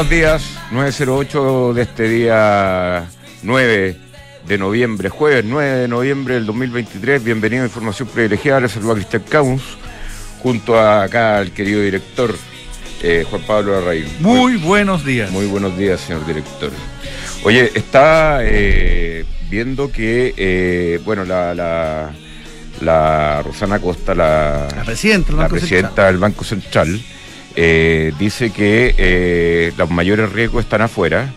Buenos días, 908 de este día 9 de noviembre, jueves 9 de noviembre del 2023. Bienvenido a Información Privilegiada, les saluda Cristian Camus, junto a acá al querido director eh, Juan Pablo Arraín. Muy buenos días. Muy buenos días, señor director. Oye, está eh, viendo que, eh, bueno, la, la, la Rosana Costa, la, La presidenta del Banco Central. Eh, dice que eh, los mayores riesgos están afuera.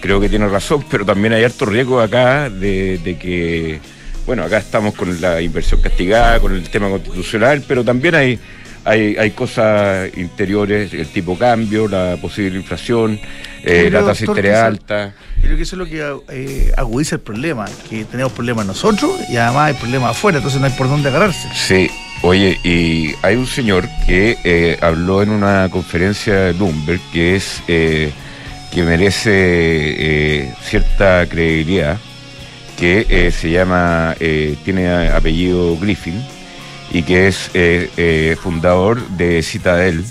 Creo que tiene razón, pero también hay harto riesgo acá de, de que, bueno, acá estamos con la inversión castigada, con el tema constitucional, pero también hay, hay, hay cosas interiores, el tipo cambio, la posible inflación, eh, la tasa de interés alta. Yo creo que eso es lo que eh, agudiza el problema, que tenemos problemas nosotros y además hay problemas afuera, entonces no hay por dónde agarrarse. Sí, oye, y hay un señor que eh, habló en una conferencia de Bloomberg que es eh, que merece eh, cierta credibilidad, que se llama, tiene apellido Griffin y que es fundador de Citadel,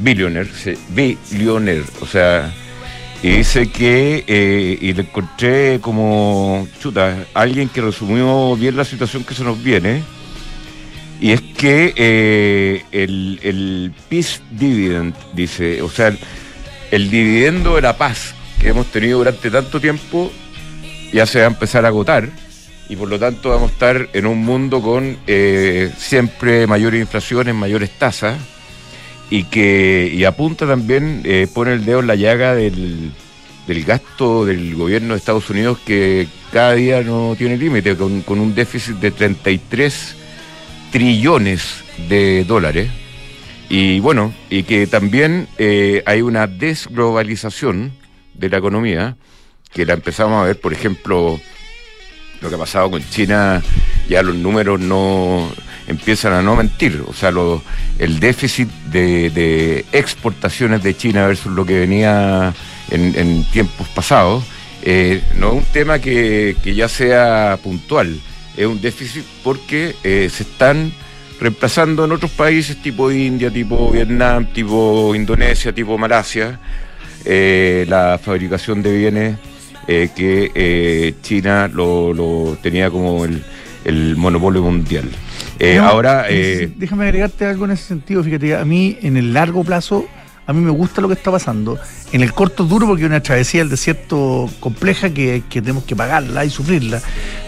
billionaire, billionaire, o sea, y dice que, y le encontré como, chuta, alguien que resumió bien la situación que se nos viene, y es que eh, el, el peace dividend, dice, o sea, el, dividendo de la paz que hemos tenido durante tanto tiempo, ya se va a empezar a agotar, y por lo tanto vamos a estar en un mundo con eh, siempre mayores inflaciones, mayores tasas, y que y apunta también, eh, pone el dedo en la llaga del, del gasto del gobierno de Estados Unidos que cada día no tiene límite, con, con un déficit de 33 trillones de dólares. Y bueno, y que también eh, hay una desglobalización de la economía, que la empezamos a ver, por ejemplo, lo que ha pasado con China, ya los números no empiezan a no mentir. O sea, lo- el déficit de, de exportaciones de China versus lo que venía en, en tiempos pasados, eh, no es un tema que, que ya sea puntual, es un déficit porque eh, se están reemplazando en otros países tipo India, tipo Vietnam, tipo Indonesia, tipo Malasia, eh, la fabricación de bienes eh, que China lo, lo tenía como el, el monopolio mundial. No, ahora, déjame agregarte algo en ese sentido, fíjate, a mí en el largo plazo, a mí me gusta lo que está pasando. En el corto duro, porque es una travesía del desierto compleja que, que tenemos que pagarla y sufrirla,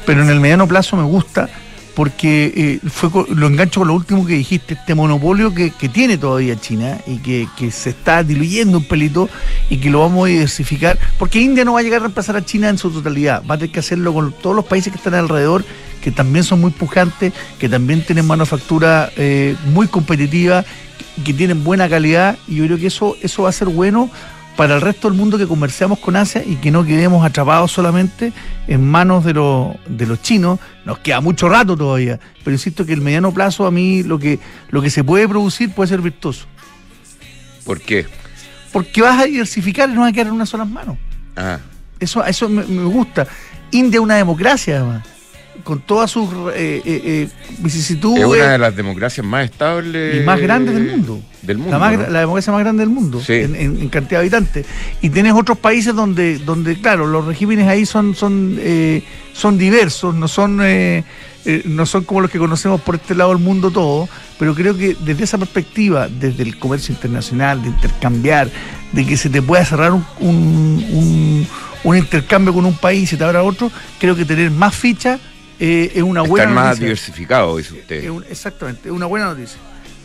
pero en el mediano plazo me gusta porque eh, fue lo engancho con lo último que dijiste, este monopolio que, que tiene todavía China y que, que se está diluyendo un pelito y que lo vamos a diversificar, porque India no va a llegar a reemplazar a China en su totalidad, va a tener que hacerlo con todos los países que están alrededor, que también son muy pujantes, que también tienen manufactura eh, muy competitiva, que tienen buena calidad, y yo creo que eso, eso va a ser bueno para el resto del mundo que comerciamos con Asia y que no quedemos atrapados solamente en manos de, los de los chinos. Nos queda mucho rato todavía, pero insisto que el mediano plazo a mí lo que, lo que se puede producir puede ser virtuoso. ¿por qué? Porque vas a diversificar y no vas a quedar en unas solas manos. Ah, Eso, eso me, me gusta. India es una democracia, además, con todas sus eh, eh, eh, vicisitudes es una de las democracias más estables y más grandes del mundo. Del mundo la, más, ¿no? la democracia más grande del mundo Sí. en, en- en cantidad de habitantes. Y tienes otros países donde, donde claro, los regímenes ahí son, son, eh, son diversos, no son, eh, no son como los que conocemos por este lado del mundo todo, pero creo que desde esa perspectiva, desde el comercio internacional, de intercambiar, de que se te pueda cerrar un, un, un- un intercambio con un país y te abra otro, creo que tener más fichas eh, es una buena Están más noticia. diversificados, dice usted. Es un- exactamente, es una buena noticia.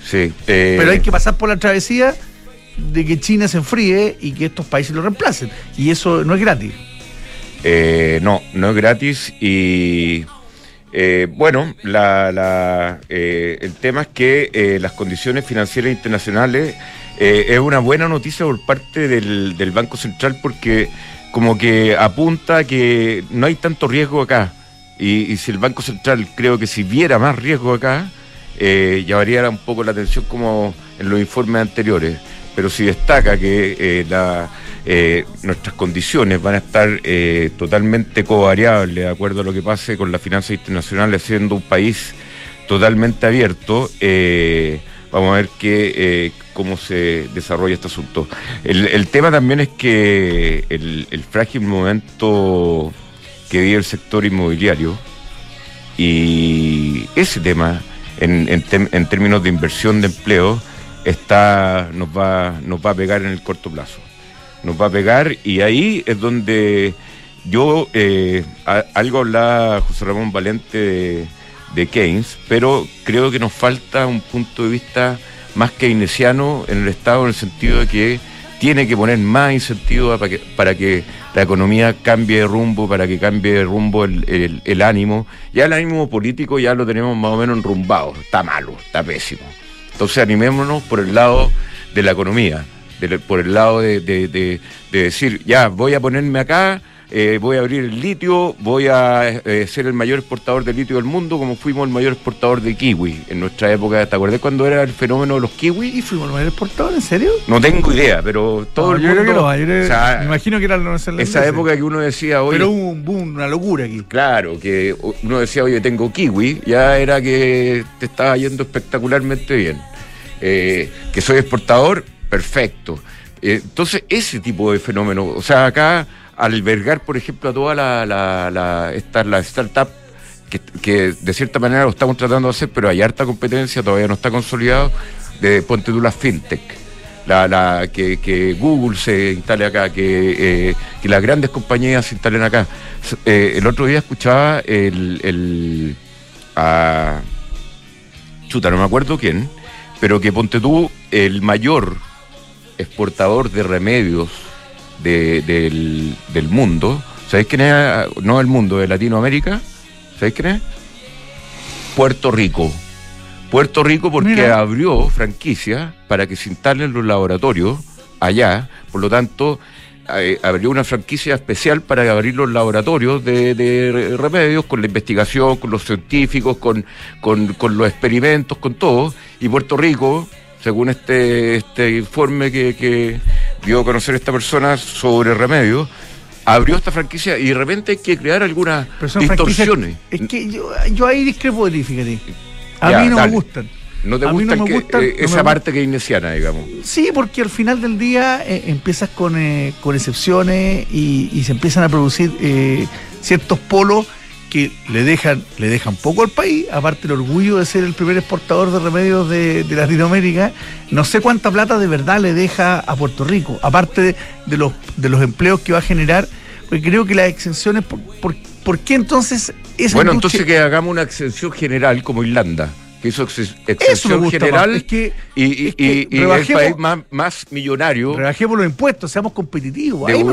Sí, eh, Pero hay que pasar por la travesía de que China se enfríe y que estos países lo reemplacen. Y eso no es gratis. Eh, no, no es gratis y eh, bueno, la, la, eh, el tema es que eh, las condiciones financieras internacionales eh, es una buena noticia por parte del, del Banco Central porque como que apunta que no hay tanto riesgo acá y, si el Banco Central creo que si viera más riesgo acá eh, llamaría un poco la atención como en los informes anteriores pero si destaca que eh, eh, nuestras condiciones van a estar eh, totalmente covariables de acuerdo a lo que pase con las finanzas internacionales, siendo un país totalmente abierto, Vamos a ver qué, cómo se desarrolla este asunto. El, tema también es que el, frágil momento que vive el sector inmobiliario y ese tema en, en, términos de inversión de empleo está nos va nos va a pegar en el corto plazo. Nos va a pegar y ahí es donde yo eh, algo hablaba José Ramón Valente de, Keynes pero creo que nos falta un punto de vista más keynesiano en el Estado en el sentido de que tiene que poner más incentivos para que, para que la economía cambie de rumbo, para que cambie de rumbo el, ánimo. Ya el ánimo político ya lo tenemos más o menos enrumbado, está malo, está pésimo. Entonces animémonos por el lado de la economía, por el lado de, de decir, ya, voy a ponerme acá eh, voy a abrir el litio, voy a eh, ser el mayor exportador de litio del mundo, como fuimos el mayor exportador de kiwi en nuestra época. ¿Te acuerdas cuando era el fenómeno de los kiwi? ¿Y fuimos el mayor exportador? ¿En serio? No tengo idea, pero todo el mundo. me imagino que era los Esa época que uno decía, oye. Pero hubo un boom, una locura aquí. Claro, que uno decía, oye, tengo kiwi, ya era que te estaba yendo espectacularmente bien. Eh, que soy exportador, perfecto. entonces, ese tipo de fenómeno, o sea, acá albergar, por ejemplo, a toda la, la, la, esta, la startup que, de cierta manera lo estamos tratando de hacer, pero hay harta competencia, todavía no está consolidado, de ponte tú la fintech. La, la, que, Google se instale acá, que, eh, que, las grandes compañías se instalen acá. Eh, el otro día escuchaba el, el chuta, no me acuerdo quién, pero que ponte tú, el mayor exportador de remedios del, mundo. ¿Sabéis quién es? No del mundo, de Latinoamérica. ¿Sabéis quién es? Puerto Rico. Puerto Rico porque abrió franquicia para que se instalen los laboratorios allá. Por lo tanto, eh, abrió una franquicia especial para abrir los laboratorios de, remedios, con la investigación, con los científicos, con, con, los experimentos, con todo. Y Puerto Rico, según este, este informe que, que dio a conocer esta persona sobre remedios, abrió esta franquicia y de repente hay que crear algunas distorsiones. Es que yo, yo ahí discrepo de fíjate. A mí no me gustan. ¿No te gusta eh, esa parte keynesiana, digamos? Sí, porque al final del día eh, empiezas con, eh, con excepciones y, y, se empiezan a producir ciertos polos que le dejan, le dejan poco al país, aparte el orgullo de ser el primer exportador de remedios de, Latinoamérica, no sé cuánta plata de verdad le deja a Puerto Rico, aparte de, los, de los empleos que va a generar, porque creo que las exenciones, ¿por, por, qué entonces esa Bueno, entonces que hagamos una exención general como Irlanda que hizo general y, el país más, millonario. Rebajemos los impuestos, seamos competitivos. Ahí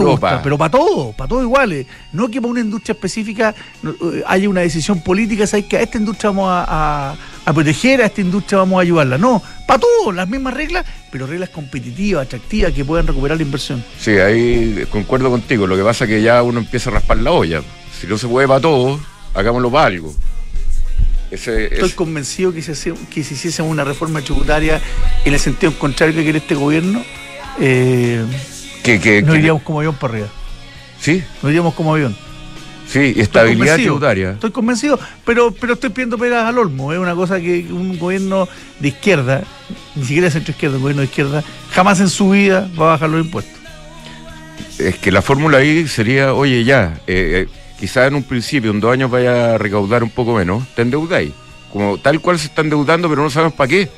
pero para todo, para todo iguales. No que para una industria específica eh, haya una decisión política, ¿sabes? que a esta industria vamos a, proteger, a esta industria vamos a ayudarla. No, para todo, las mismas reglas, pero reglas competitivas, atractivas, que puedan recuperar la inversión. Sí, ahí concuerdo contigo. Lo que pasa es que ya uno empieza a raspar la olla. Si no se puede para todo, hagámoslo para algo. Estoy convencido que, se que si hiciese una reforma tributaria en el sentido contrario que quiere este gobierno, eh, no iríamos como avión para arriba. ¿Sí? No iríamos como avión. Sí, estabilidad tributaria. Estoy convencido, pero, pero estoy pidiendo peras al olmo. Es una cosa que un gobierno de izquierda, ni siquiera centro izquierda, un gobierno de izquierda, jamás en su vida va a bajar los impuestos. Es que la fórmula ahí sería, oye, ya, eh, eh quizás en un principio, en dos años vaya a recaudar un poco menos, te endeudáis. Como tal cual se está endeudando, pero no sabemos para qué.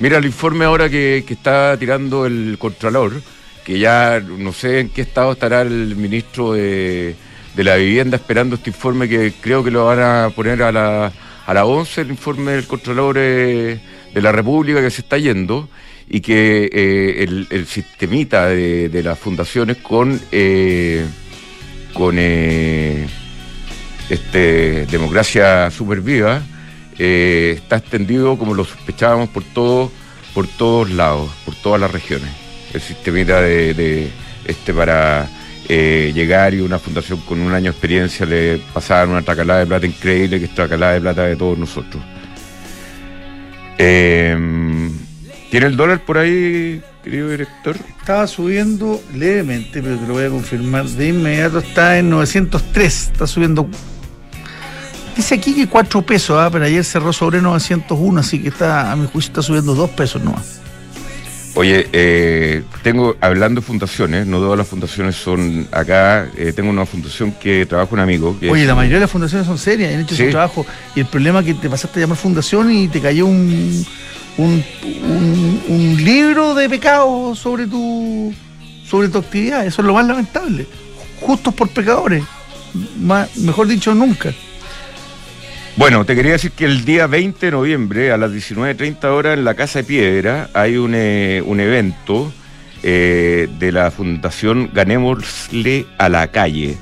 Mira el informe ahora que, está tirando el Contralor, que ya no sé en qué estado estará el ministro de, la Vivienda esperando este informe que creo que lo van a poner a la, a la 11, el informe del Contralor eh, de la República que se está yendo y que eh, el, sistemita de, las fundaciones con... Eh, con eh, este, democracia super viva, eh, está extendido como lo sospechábamos por todo, por todos lados, por todas las regiones. El sistema de, este para eh, llegar y una fundación con un año de experiencia le pasaban una tracalada de plata increíble, que es tracalada de plata de todos nosotros. ¿Tiene el dólar por ahí, querido director? Estaba subiendo levemente, pero te lo voy a confirmar de inmediato. Está en 903, está subiendo Dice aquí que 4 pesos, ¿ah? pero ayer cerró sobre 901, así que está, a mi juicio está subiendo 2 pesos nomás. Oye, eh, tengo, hablando de fundaciones, no todas las fundaciones son acá, eh, tengo una fundación que trabaja un amigo. Que Oye, la mayoría de las fundaciones son serias, han hecho su trabajo. Y el problema es que te pasaste a llamar fundación y te cayó un, un, libro de pecados sobre tu, sobre tu actividad. Eso es lo más lamentable. Justos por pecadores. mejor dicho, nunca. Bueno, te quería decir que el día 20 de noviembre a las 19.30 horas en la Casa de Piedra hay un, eh, evento eh, de la Fundación Ganémosle a la Calle,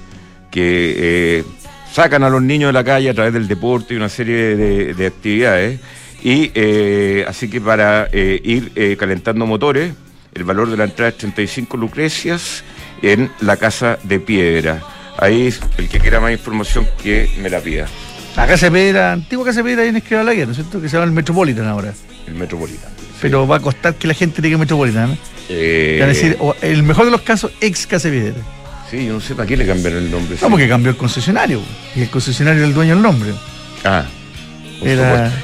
que eh, sacan a los niños de la calle a través del deporte y una serie de, actividades. Y así que para ir calentando motores, el valor de la entrada es 35 lucrecias en la Casa de Piedra. Ahí el que quiera más información que me la pida. La Casa de Piedra, antigua Casa de Piedra ahí en Guerra, ¿no es cierto? Que se llama el Metropolitan ahora. El Metropolitan. Pero va a costar que la gente diga Metropolitan. Eh... Es decir, el mejor de los casos, ex Casa de Piedra. Sí, yo no sé para qué le cambiaron el nombre. No, porque cambió el concesionario. Y el concesionario es el dueño del nombre. Ah.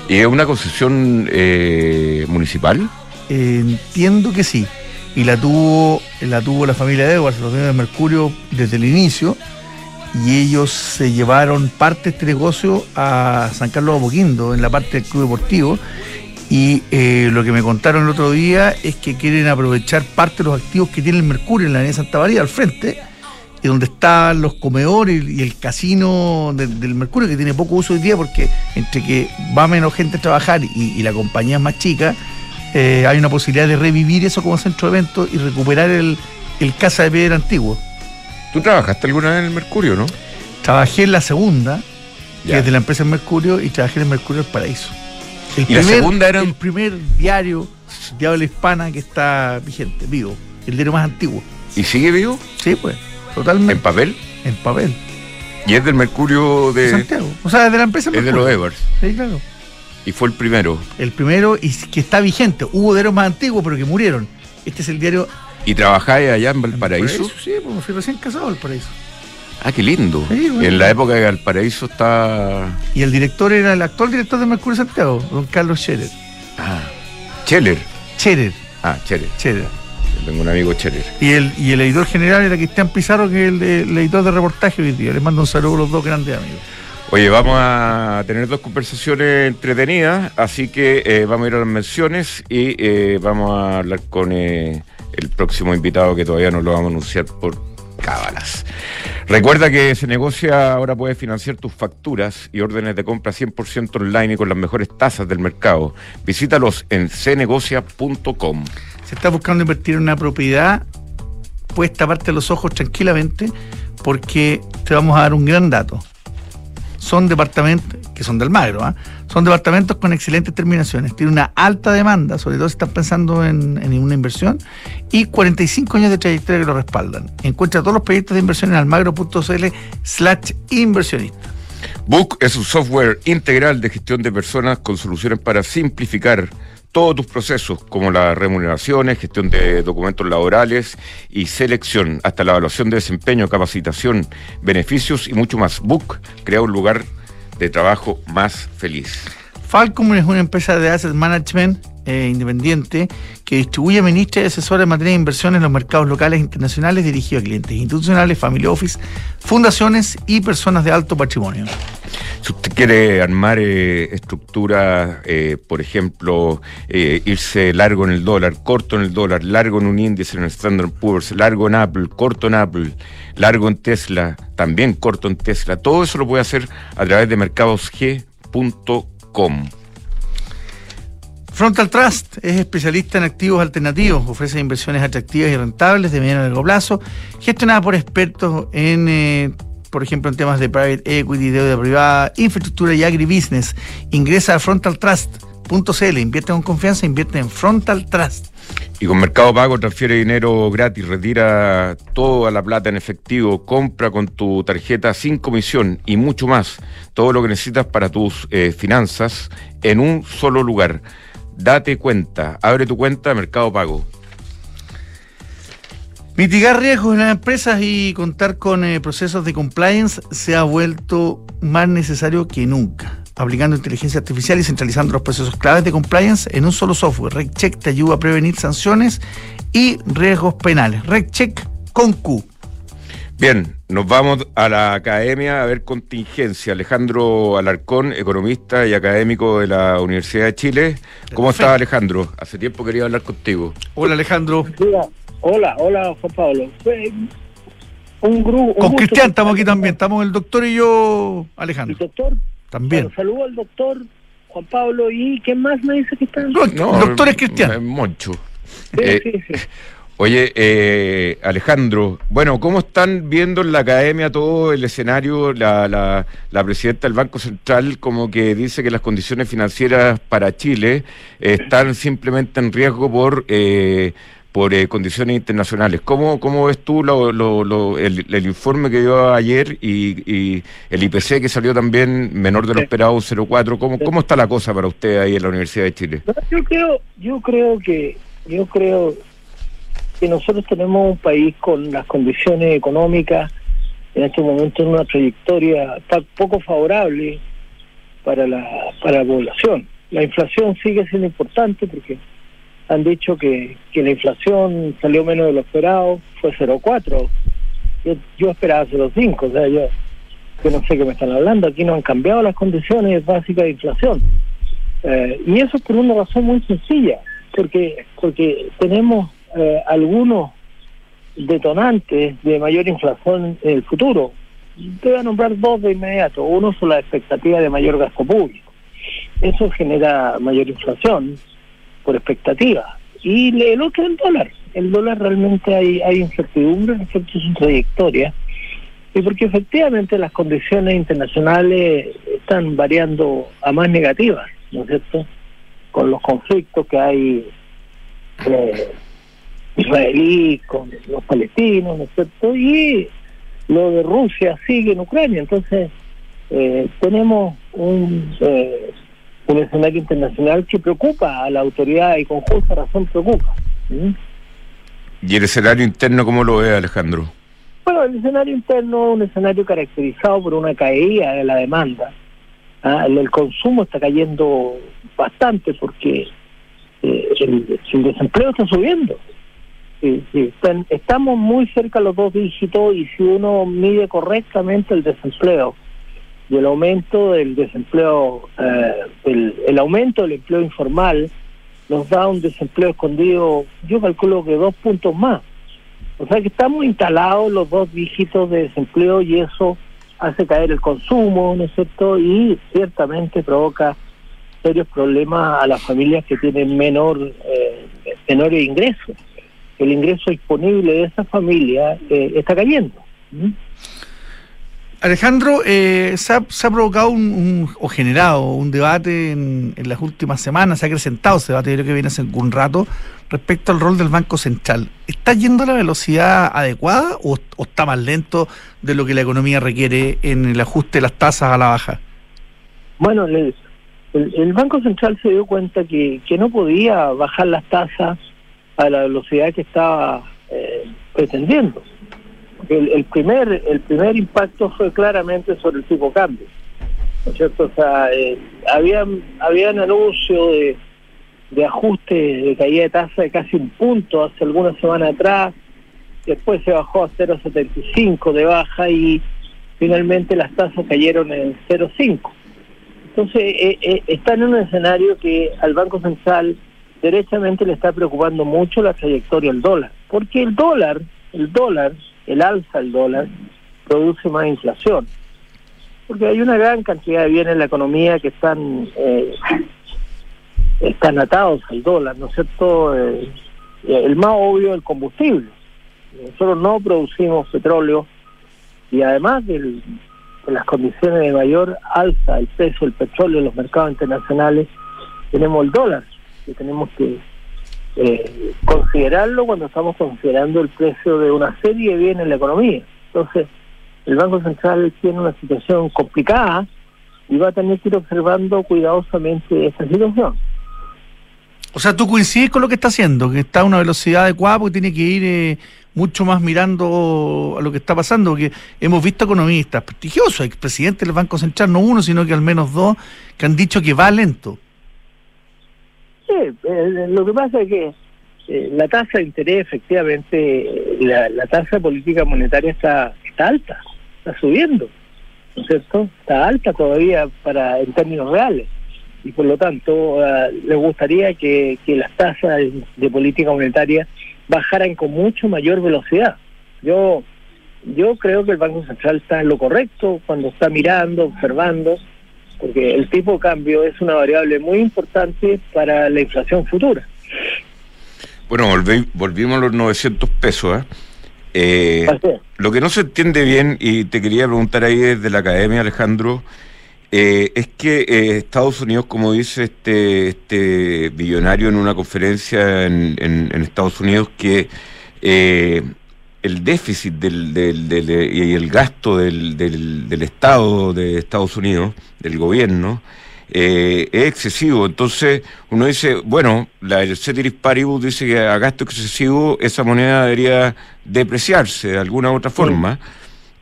¿Y es una concesión eh, municipal? entiendo que sí. Y la tuvo, la tuvo la familia de Edwards, los dueños de Mercurio, desde el inicio y ellos se llevaron parte de este negocio a San Carlos de Boquindo, en la parte del club deportivo. Y eh, lo que me contaron el otro día es que quieren aprovechar parte de los activos que tiene el Mercurio en la avenida Santa María al frente, y donde están los comedores y el casino del Mercurio, que tiene poco uso hoy día porque entre que va menos gente a trabajar y, la compañía es más chica, eh, hay una posibilidad de revivir eso como centro de eventos y recuperar el, el Casa de Piedra antiguo. ¿Tú trabajaste alguna vez en el Mercurio, no? Trabajé en la segunda, que es de la empresa Mercurio, y trabajé en el Mercurio del Paraíso. El ¿Y primer, la segunda era el primer diario de habla hispana que está vigente, vivo. El diario más antiguo. ¿Y sigue vivo? Sí, pues, totalmente. ¿En papel? En papel. ¿Y es del Mercurio de, Santiago? O sea, de la empresa Mercurio. Es de los Evers. Sí, claro. Y fue el primero. El primero y que está vigente. Hubo diarios más antiguos, pero que murieron. Este es el diario ¿Y trabajáis allá en Valparaíso? sí, pues fui recién casado en Valparaíso. Ah, qué lindo. En la época de Valparaíso está. Y el director era el actual director de Mercurio Santiago, don Carlos Scherer. Ah, Scherer. Scherer. Ah, Scherer. Scherer. Tengo un amigo Scherer. Y el, y el editor general era Cristian Pizarro, que es el, el editor de reportaje hoy día. Les mando un saludo a los dos grandes amigos. Oye, vamos a tener dos conversaciones entretenidas, así que eh, vamos a ir a las menciones y eh, vamos a hablar con. Eh, el próximo invitado que todavía no lo vamos a anunciar por cábalas. Recuerda que negocia ahora puede financiar tus facturas y órdenes de compra 100% online y con las mejores tasas del mercado. Visítalos en cnegocia.com. Si estás buscando invertir en una propiedad, puedes taparte los ojos tranquilamente porque te vamos a dar un gran dato. Son departamentos que son del Magro, ¿ah? son departamentos con excelentes terminaciones, tiene una alta demanda, sobre todo si estás pensando en, en, una inversión, y 45 años de trayectoria que lo respaldan. Encuentra todos los proyectos de inversión en almagro.cl slash inversionista. Book es un software integral de gestión de personas con soluciones para simplificar todos tus procesos, como las remuneraciones, gestión de documentos laborales y selección, hasta la evaluación de desempeño, capacitación, beneficios y mucho más. Book crea un lugar de trabajo más feliz. Falcom es una empresa de asset management eh, independiente que distribuye, administra y asesora en materia de inversión en los mercados locales e internacionales dirigido a clientes institucionales, family office, fundaciones y personas de alto patrimonio. Si usted quiere armar eh, estructuras, eh, por ejemplo, irse largo en el dólar, corto en el dólar, largo en un índice en el Standard Poor's, largo en Apple, corto en Apple, largo en Tesla, también corto en Tesla, todo eso lo puede hacer a través de mercadosg.com. Frontal Trust es especialista en activos alternativos, ofrece inversiones atractivas y rentables de mediano y largo plazo, gestionada por expertos en, eh, por ejemplo, en temas de private equity, deuda privada, infraestructura y agribusiness. Ingresa a frontaltrust.cl, invierte con confianza, invierte en Frontal Trust. Y con Mercado Pago transfiere dinero gratis, retira toda la plata en efectivo, compra con tu tarjeta sin comisión y mucho más. Todo lo que necesitas para tus eh, finanzas en un solo lugar. Date cuenta, abre tu cuenta Mercado Pago. Mitigar riesgos en las empresas y contar con eh, procesos de compliance se ha vuelto más necesario que nunca, aplicando inteligencia artificial y centralizando los procesos claves de compliance en un solo software. RegCheck te ayuda a prevenir sanciones y riesgos penales. RegCheck con Q. Bien, nos vamos a la academia a ver contingencia. Alejandro Alarcón, economista y académico de la Universidad de Chile. ¿Cómo estás, Alejandro? Hace tiempo quería hablar contigo. Hola, Alejandro. Hola, hola, Juan Pablo. Un grupo. Con Cristian estamos aquí también. Estamos el doctor y yo, Alejandro. ¿El doctor? También. saludo al doctor Juan Pablo. ¿Y qué más me dice que está? No, el doctor es Cristian. Moncho. Sí, sí, sí. Oye, eh, Alejandro, bueno, ¿cómo están viendo en la academia todo el escenario? La, la, la, presidenta del Banco Central como que dice que las condiciones financieras para Chile están simplemente en riesgo por... Eh, por eh, condiciones internacionales. ¿Cómo, ¿Cómo ves tú lo, lo, el, informe que dio ayer y, y, el IPC que salió también menor de lo esperado, 0,4? ¿Cómo, ¿Cómo está la cosa para usted ahí en la Universidad de Chile? Yo creo, yo creo que yo creo que nosotros tenemos un país con las condiciones económicas en este momento en una trayectoria poco favorable para la, para la población. La inflación sigue siendo importante porque han dicho que, que la inflación salió menos de lo esperado, fue 0,4. Yo, yo esperaba 0,5, o sea, yo, yo no sé qué me están hablando, aquí no han cambiado las condiciones básicas de inflación. Eh, y eso por una razón muy sencilla, porque, porque tenemos eh, algunos detonantes de mayor inflación en el futuro. Te voy a nombrar dos de inmediato. Uno son las expectativas de mayor gasto público. Eso genera mayor inflación por expectativa. Y el otro es el dólar. El dólar realmente hay, hay incertidumbre respecto a su trayectoria. Y porque efectivamente las condiciones internacionales están variando a más negativas, ¿no es cierto? Con los conflictos que hay eh, israelí con los palestinos, ¿no es cierto? Y lo de Rusia sigue en Ucrania. Entonces, eh, tenemos un, eh, un escenario internacional que preocupa a la autoridad y con justa razón preocupa. ¿Y el escenario interno cómo lo ve Alejandro? Bueno, el escenario interno es un escenario caracterizado por una caída de la demanda. ¿ah? El, consumo está cayendo bastante porque eh, el desempleo está subiendo. Sí, sí. Estamos muy cerca de los dos dígitos y si uno mide correctamente el desempleo y el aumento del desempleo, eh, el, el, aumento del empleo informal nos da un desempleo escondido, yo calculo que dos puntos más. O sea que estamos instalados los dos dígitos de desempleo y eso hace caer el consumo, ¿no es cierto? Y ciertamente provoca serios problemas a las familias que tienen menor eh, menores ingresos el ingreso disponible de esa familia eh, está cayendo. ¿Mm? Alejandro, eh, se, ha, provocado un, o generado un debate en, las últimas semanas, se ha acrecentado ese debate, creo que viene hace algún rato, respecto al rol del Banco Central. ¿Está yendo a la velocidad adecuada o, está más lento de lo que la economía requiere en el ajuste de las tasas a la baja? Bueno, el, el Banco Central se dio cuenta que, que no podía bajar las tasas a la velocidad que estaba eh, pretendiendo. El, el, primer el primer impacto fue claramente sobre el tipo cambio. ¿No es cierto? O sea, eh, habían, habían anuncios de, de ajuste de caída de tasa de casi un punto hace algunas semanas atrás, después se bajó a 0,75 de baja y finalmente las tasas cayeron en 0,5. Entonces, eh, eh, está en un escenario que al Banco Central derechamente le está preocupando mucho la trayectoria del dólar, porque el dólar, el dólar, el alza del dólar, produce más inflación. Porque hay una gran cantidad de bienes en la economía que están eh, están atados al dólar, ¿no es cierto? Eh, el más obvio el combustible. Nosotros no producimos petróleo y además de las condiciones de mayor alza del precio del petróleo en los mercados internacionales, tenemos el dólar que tenemos que eh, considerarlo cuando estamos considerando el precio de una serie de bienes en la economía. Entonces, el Banco Central tiene una situación complicada y va a tener que ir observando cuidadosamente esta situación. O sea, tú coincides con lo que está haciendo, que está a una velocidad adecuada porque tiene que ir eh, mucho más mirando a lo que está pasando, porque hemos visto economistas prestigiosos, expresidentes del Banco Central, no uno, sino que al menos dos, que han dicho que va lento. Sí, eh, lo que pasa es que eh, la tasa de interés, efectivamente, la, la tasa política monetaria está, está alta, está subiendo, ¿no es cierto? Está alta todavía para en términos reales y por lo tanto uh, les gustaría que, que las tasas de política monetaria bajaran con mucho mayor velocidad. Yo yo creo que el Banco Central está en lo correcto cuando está mirando, observando, porque el tipo de cambio es una variable muy importante para la inflación futura. Bueno, volvimos a los 900 pesos. ¿eh? Eh, lo que no se entiende bien, y te quería preguntar ahí desde la academia, Alejandro, eh, es que eh, Estados Unidos, como dice este, este billonario en una conferencia en, en, Estados Unidos, que eh, el déficit del, del, y el gasto del, del, Estado de Estados Unidos, del gobierno, es excesivo. Entonces uno dice, bueno, la, el Ceteris Paribus dice que a gasto excesivo esa moneda debería depreciarse de alguna u otra forma.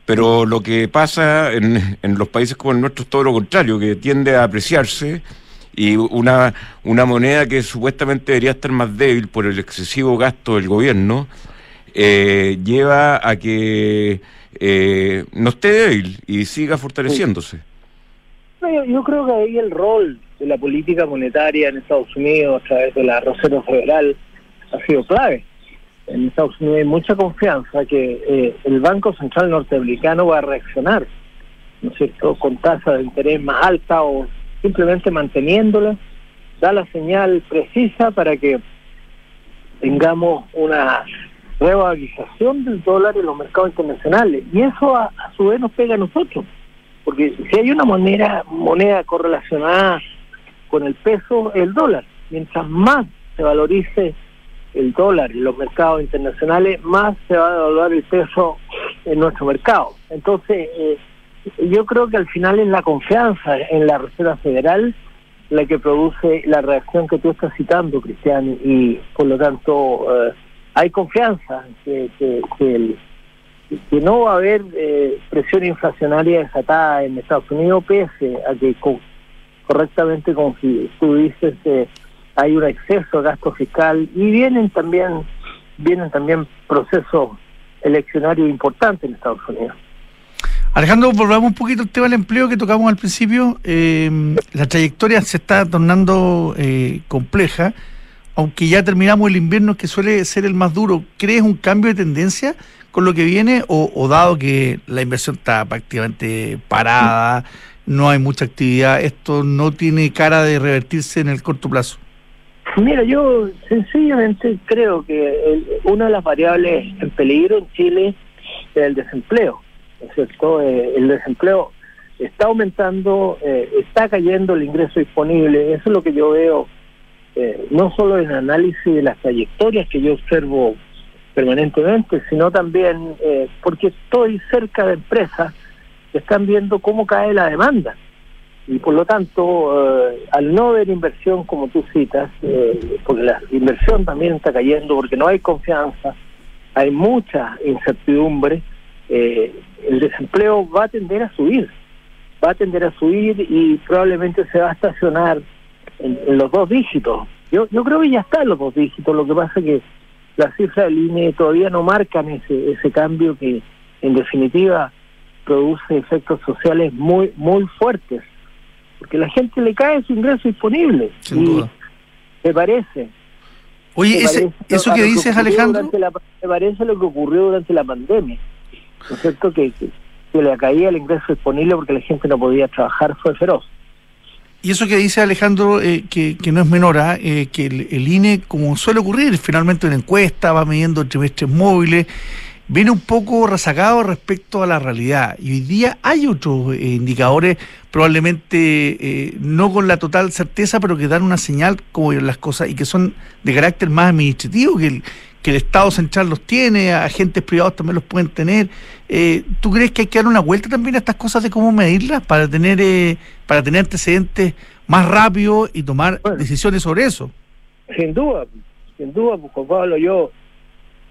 Pero lo que pasa en, en los países como el nuestro es todo lo contrario, que tiende a apreciarse y una, una moneda que supuestamente debería estar más débil por el excesivo gasto del gobierno, eh, lleva a que eh, no esté débil y siga fortaleciéndose. yo creo que ahí el rol de la política monetaria en Estados Unidos a través de la Reserva Federal ha sido clave en Estados Unidos hay mucha confianza que eh, el Banco Central norteamericano va a reaccionar, ¿no es cierto?, con tasa de interés más alta o simplemente manteniéndola, da la señal precisa para que tengamos una revalorización del dólar en los mercados internacionales. Y eso a, su vez nos pega a nosotros, porque si hay una moneda, moneda correlacionada con el peso, el dólar, mientras más se valorice el dólar en los mercados internacionales, más se va a devaluar el peso en nuestro mercado. Entonces, eh, yo creo que al final es la confianza en la Reserva Federal la que produce la reacción que tú estás citando, Cristian, y por lo tanto eh, hay confianza que, que, que, no va a haber eh, presión inflacionaria desatada en Estados Unidos, pese a que correctamente, como tú dices, hay un exceso de gasto fiscal y vienen también vienen también procesos eleccionarios importantes en Estados Unidos. Alejandro, volvamos un poquito al tema del empleo que tocamos al principio. Eh, la trayectoria se está tornando eh, compleja, aunque ya terminamos el invierno que suele ser el más duro. ¿Crees un cambio de tendencia con lo que viene o, dado que la inversión está prácticamente parada, no hay mucha actividad, esto no tiene cara de revertirse en el corto plazo? Mira, yo sencillamente creo que una de las variables en peligro en Chile es el desempleo. ¿no es cierto? Eh, el desempleo está aumentando, eh, está cayendo el ingreso disponible. Eso es lo que yo veo, eh, no solo en análisis de las trayectorias que yo observo permanentemente, sino también porque estoy cerca de empresas que están viendo cómo cae la demanda. Y por lo tanto, eh, al no haber inversión como tú citas, eh, porque la inversión también está cayendo, porque no hay confianza, hay mucha incertidumbre, eh, el desempleo va a tender a subir, va a tender a subir y probablemente se va a estacionar en, los dos dígitos. Yo, yo creo que ya está en los dos dígitos, lo que pasa es que las cifras del INE todavía no marcan ese, ese cambio que en definitiva produce efectos sociales muy, muy fuertes porque la gente le cae su ingreso disponible. Sin duda. Me parece. Oye, eso que dices, Alejandro. me parece lo que ocurrió durante la pandemia. ¿No es cierto? Que, que, le caía el ingreso disponible porque la gente no podía trabajar, fue feroz. Y eso que dice Alejandro, eh, que, que, no es menor, ¿ah? eh, que el, el, INE, como suele ocurrir, finalmente una encuesta va midiendo trimestres móviles viene un poco rezagado respecto a la realidad. Y hoy día hay otros eh, indicadores, probablemente eh, no con la total certeza, pero que dan una señal como las cosas y que son de carácter más administrativo, que el, que el Estado central los tiene, agentes privados también los pueden tener. Eh, ¿Tú crees que hay que dar una vuelta también a estas cosas de cómo medirlas para tener, para tener antecedentes más rápido y tomar decisiones sobre eso? Sin duda, sin duda, pues Pablo, yo,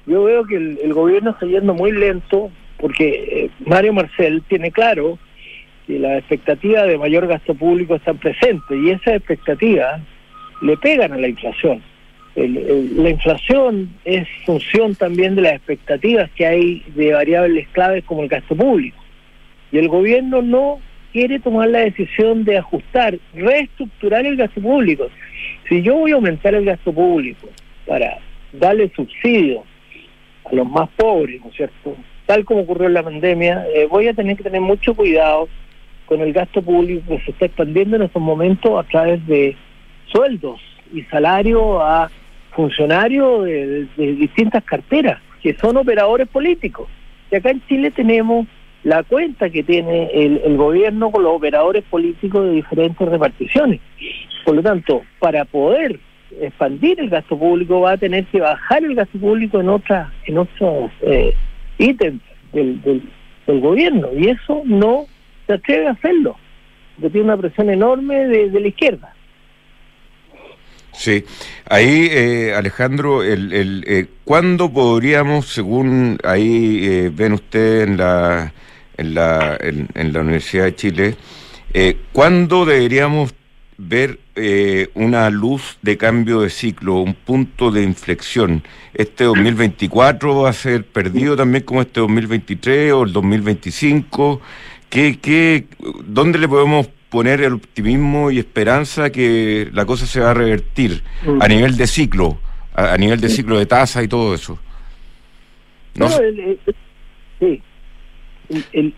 yo veo que el, gobierno está yendo muy lento porque eh, Mario Marcel tiene claro que las expectativas de mayor gasto público están presentes y esas expectativas le pegan a la inflación. la inflación es función también de las expectativas que hay de variables claves como el gasto público. Y el gobierno no quiere tomar la decisión de ajustar, reestructurar el gasto público. Si yo voy a aumentar el gasto público para darle subsidio a los más pobres, ¿no es cierto? Tal como ocurrió en la pandemia, eh, voy a tener que tener mucho cuidado con el gasto público que se está expandiendo en estos momentos a través de sueldos y salarios a funcionarios de, distintas carteras, que son operadores políticos. Y acá en Chile tenemos la cuenta que tiene el, el, gobierno con los operadores políticos de diferentes reparticiones. Por lo tanto, para poder expandir el gasto público va a tener que bajar el gasto público en otras en otros eh, ítems del, del, del, gobierno. Y eso no se atreve a hacerlo porque tiene una presión enorme de, la izquierda. Sí, ahí eh, Alejandro, el, el, eh, ¿cuándo podríamos, según ahí eh, ven ustedes en la, en, la, en, la Universidad de Chile, eh, ¿cuándo deberíamos ver eh, una luz de cambio de ciclo, un punto de inflexión. ¿Este 2024 va a ser perdido también como este 2023 o el 2025? ¿Qué, qué, ¿Dónde le podemos poner el optimismo y esperanza que la cosa se va a revertir a mm. nivel de ciclo, a, nivel de ciclo de tasa y todo eso? No, sí. El,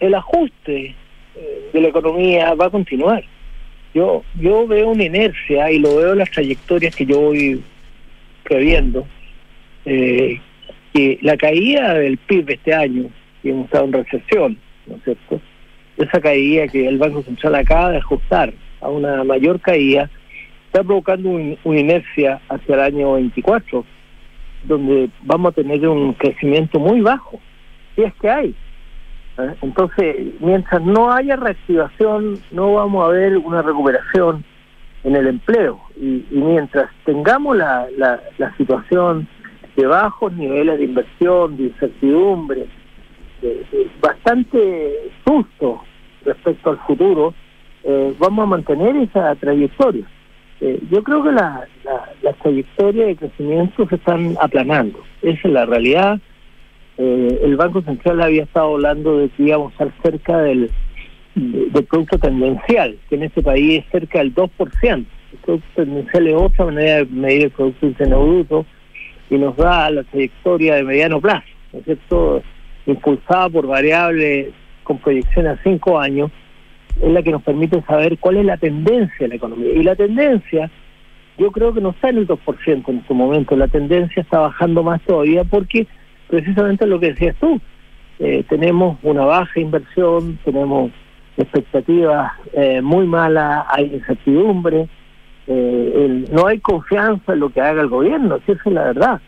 el ajuste eh, de la economía va a continuar yo, yo veo una inercia y lo veo en las trayectorias que yo voy previendo, eh, que la caída del PIB este año, que hemos estado en recesión, ¿no es cierto? Esa caída que el Banco Central acaba de ajustar a una mayor caída, está provocando una inercia hacia el año 24, donde vamos a tener un crecimiento muy bajo, si es que hay. ¿Eh? Entonces, mientras no haya reactivación, no vamos a ver una recuperación en el empleo. Y, mientras tengamos la, la, situación de bajos niveles de inversión, de incertidumbre, bastante susto respecto al futuro, eh, vamos a mantener esa trayectoria. Eh, yo creo que las la, trayectorias de crecimiento se están aplanando. Esa es la realidad eh, el Banco Central había estado hablando de que íbamos a estar cerca del, del producto tendencial, que en este país es cerca del 2%. El producto tendencial es otra manera de medir el producto interno bruto y nos da la trayectoria de mediano plazo, ¿no es cierto? Impulsada por variables con proyección a cinco años, es la que nos permite saber cuál es la tendencia de la economía. Y la tendencia, yo creo que no está en el 2% en este momento, la tendencia está bajando más todavía porque precisamente lo que decías tú. Eh, tenemos una baja inversión, tenemos expectativas eh, muy malas, hay incertidumbre, eh, no hay confianza en lo que haga el gobierno, si esa es la verdad.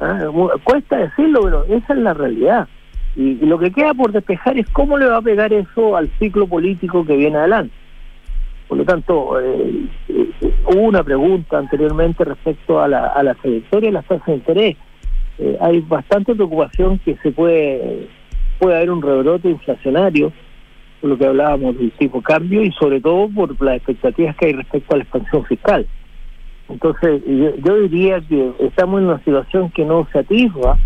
¿ah? Cuesta decirlo, pero esa es la realidad. Y, lo que queda por despejar es cómo le va a pegar eso al ciclo político que viene adelante. Por lo tanto, hubo una pregunta anteriormente respecto a la, a la trayectoria de las tasas de interés. Eh, hay bastante preocupación que se puede, puede haber un rebrote inflacionario, por lo que hablábamos del tipo cambio y sobre todo por las expectativas que hay respecto a la expansión fiscal. Entonces, yo, diría que estamos en una situación que no se atisba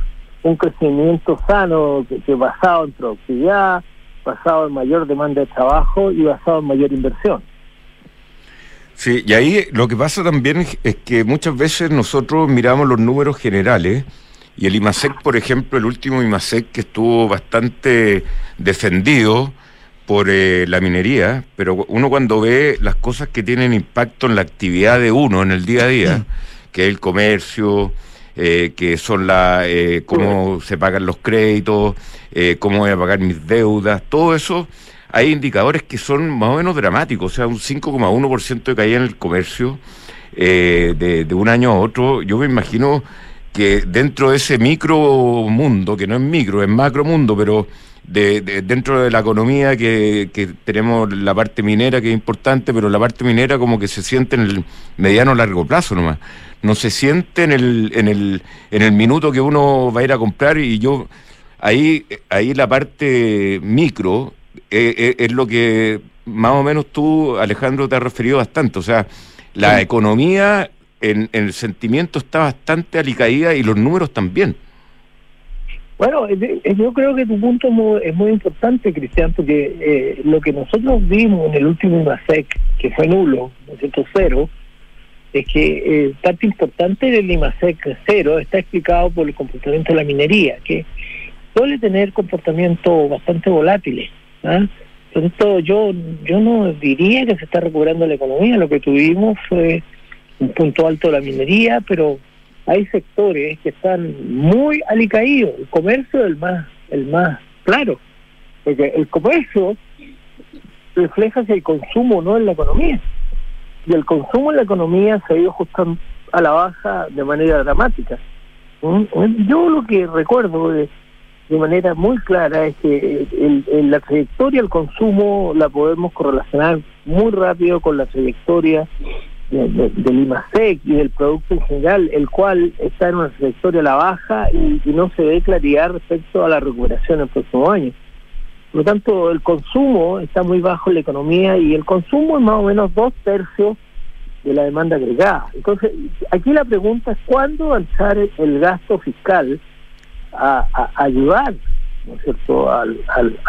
un crecimiento sano, que, basado en productividad, basado en mayor demanda de trabajo y basado en mayor inversión. Sí, y ahí lo que pasa también es que muchas veces nosotros miramos los números generales y el IMASEC, por ejemplo, el último IMASEC que estuvo bastante defendido por eh, la minería, pero uno cuando ve las cosas que tienen impacto en la actividad de uno en el día a día, que es el comercio, eh, que son la eh, cómo se pagan los créditos, cómo voy a pagar mis deudas, todo eso, hay indicadores que son más o menos dramáticos, o sea, un 5,1% de caída en el comercio de, de un año a otro. Yo me imagino que dentro de ese micro mundo, que no es micro, es macro mundo, pero de, dentro de la economía que, que, tenemos la parte minera que es importante, pero la parte minera como que se siente en el mediano largo plazo nomás. no se siente en el, en el, en el minuto que uno va a ir a comprar y yo ahí, ahí la parte micro eh, eh, es lo que más o menos tú, Alejandro, te has referido bastante. O sea, la economía en, el sentimiento está bastante alicaída y los números también. Bueno, yo creo que tu punto es muy, importante, Cristian, porque eh, lo que nosotros vimos en el último IMASEC, que fue nulo, ¿no? Cero, es que eh, parte importante del IMASEC cero está explicado por el comportamiento de la minería, que suele tener comportamientos bastante volátiles. ¿ah? Entonces, yo, yo no diría que se está recuperando la economía, lo que tuvimos fue un punto alto de la minería, pero hay sectores que están muy alicaídos. El comercio es el más, el más claro, porque el comercio refleja si el consumo no en la economía. Y el consumo en la economía se ha ido ajustando a la baja de manera dramática. ¿Mm? Yo lo que recuerdo de, manera muy clara es que el, la trayectoria del consumo la podemos correlacionar muy rápido con la trayectoria del IMASEC y del producto en general, el cual está en una trayectoria a la baja y, no se ve claridad respecto a la recuperación el próximo año. Por lo tanto, el consumo está muy bajo en la economía y el consumo es más o menos dos tercios de la demanda agregada. Entonces, aquí la pregunta es cuándo avanzar el gasto fiscal a, ayudar ¿no cierto? a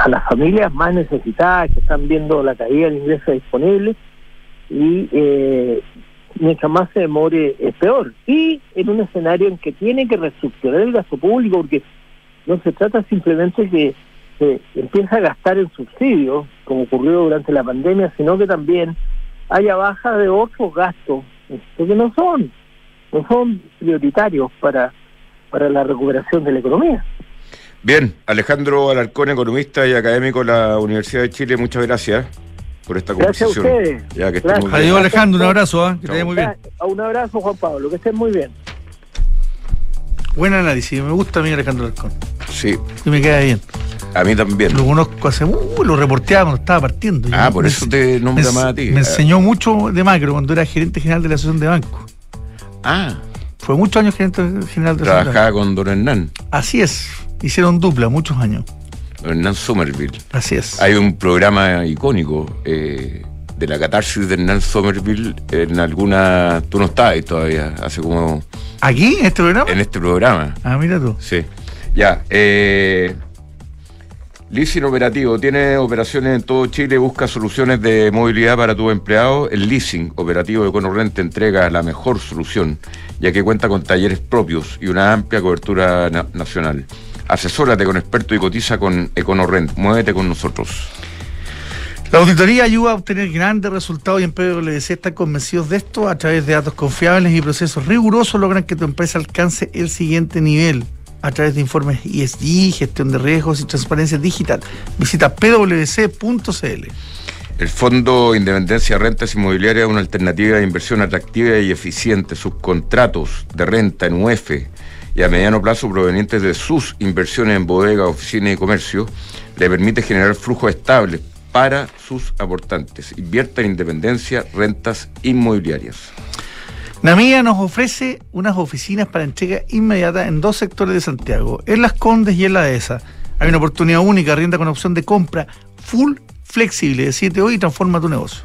las familias más necesitadas que están viendo la caída del ingreso disponible y eh, mientras más se demore es peor. Y en un escenario en que tiene que reestructurar el gasto público, porque no se trata simplemente que se empiece a gastar en subsidios, como ocurrió durante la pandemia, sino que también haya baja de otros gastos, que no son, no son prioritarios para, para la recuperación de la economía. Bien, Alejandro Alarcón, economista y académico de la Universidad de Chile, muchas gracias por esta conversación. Gracias a ustedes. Ya, Adiós Alejandro, un abrazo, ¿eh? que te muy bien. Un abrazo Juan Pablo, que estén muy bien. Buen análisis, me gusta a mí Alejandro Alarcón. Sí. Y me queda bien. A mí también. Lo conozco hace. Uh, lo reporteaba cuando estaba partiendo. Ah, por eso te nombra más a ti. Me enseñó mucho de macro cuando era gerente general de la Asociación de Banco. Ah. Fue muchos años gerente general de la Trabajaba con Don Hernán. Así es. Hicieron dupla, muchos años. Hernán Somerville. Así es. Hay un programa icónico eh, de la catarsis de Hernán Somerville en alguna. Tú no estabas ahí todavía, hace como. ¿Aquí? ¿En este programa? En este programa. Ah, mira tú. Sí. Ya. Eh, Leasing operativo, tiene operaciones en todo Chile, busca soluciones de movilidad para tu empleado. El leasing operativo de EconoRent te entrega la mejor solución, ya que cuenta con talleres propios y una amplia cobertura nacional. Asesórate con experto y cotiza con EconoRent. Muévete con nosotros. La auditoría ayuda a obtener grandes resultados y en PwC están convencidos de esto. A través de datos confiables y procesos rigurosos logran que tu empresa alcance el siguiente nivel a través de informes ESG, gestión de riesgos y transparencia digital. Visita pwc.cl. El Fondo Independencia Rentas Inmobiliarias es una alternativa de inversión atractiva y eficiente. Sus contratos de renta en UF y a mediano plazo provenientes de sus inversiones en bodega, oficina y comercio le permite generar flujos estables para sus aportantes. Invierta en independencia, rentas inmobiliarias. Namía nos ofrece unas oficinas para entrega inmediata en dos sectores de Santiago, en Las Condes y en la Dehesa. Hay una oportunidad única, rienda con opción de compra full flexible, de 7 hoy y transforma tu negocio.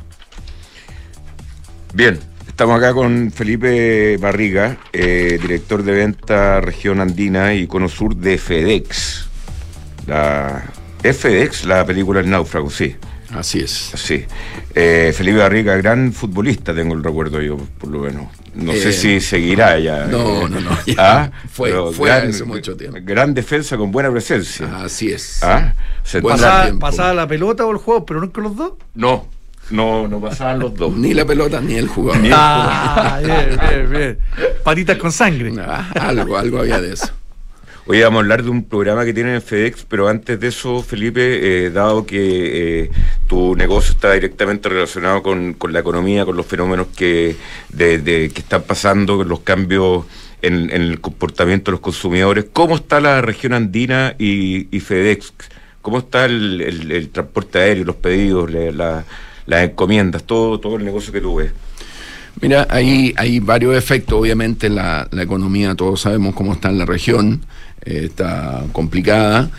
Bien, estamos acá con Felipe Barriga, eh, director de venta región andina y cono sur de FedEx. La FedEx, la película El náufrago, sí. Así es. Sí. Eh, Felipe Barriga, gran futbolista, tengo el recuerdo yo, por lo menos. No sé eh, si seguirá ya. No, no, no. ¿Ah? Fue, fue hace mucho tiempo. Gran defensa con buena presencia. Así es. ¿Ah? Pasaba, pasaba, la pelota o el juego, pero nunca los dos. No, no, no pasaban los dos. ni la pelota ni el jugador. ah, bien, bien, bien. Patitas con sangre. Ah, algo, algo había de eso. Hoy vamos a hablar de un programa que tienen en FedEx, pero antes de eso, Felipe, eh, dado que eh, tu negocio está directamente relacionado con, la economía, con los fenómenos que, de, que están pasando, con los cambios en, el comportamiento de los consumidores, ¿cómo está la región andina y, FedEx? ¿Cómo está el, transporte aéreo, los pedidos, las encomiendas, todo, todo el negocio que tú ves? Mira, hay, hay varios efectos. Obviamente la, la economía, todos sabemos cómo está en la región, eh, está complicada,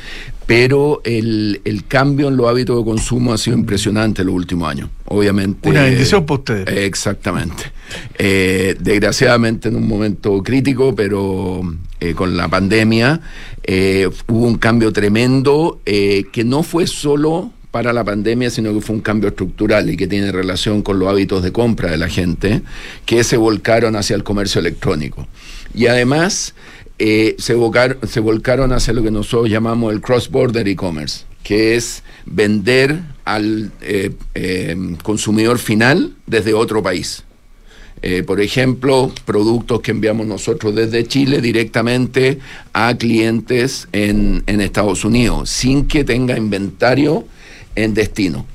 pero el, el, cambio en los hábitos de consumo ha sido impresionante en los últimos años. Obviamente. Una bendición para ustedes. exactamente. Eh, desgraciadamente en un momento crítico, pero eh, con la pandemia hubo un cambio tremendo que no fue solo para la pandemia, sino que fue un cambio estructural y que tiene relación con los hábitos de compra de la gente, que se volcaron hacia el comercio electrónico. Y además eh, se, se volcaron hacia lo que nosotros llamamos el cross-border e-commerce, que es vender al eh, eh, consumidor final desde otro país. por ejemplo, productos que enviamos nosotros desde Chile directamente a clientes en, en Estados Unidos, sin que tenga inventario en destino.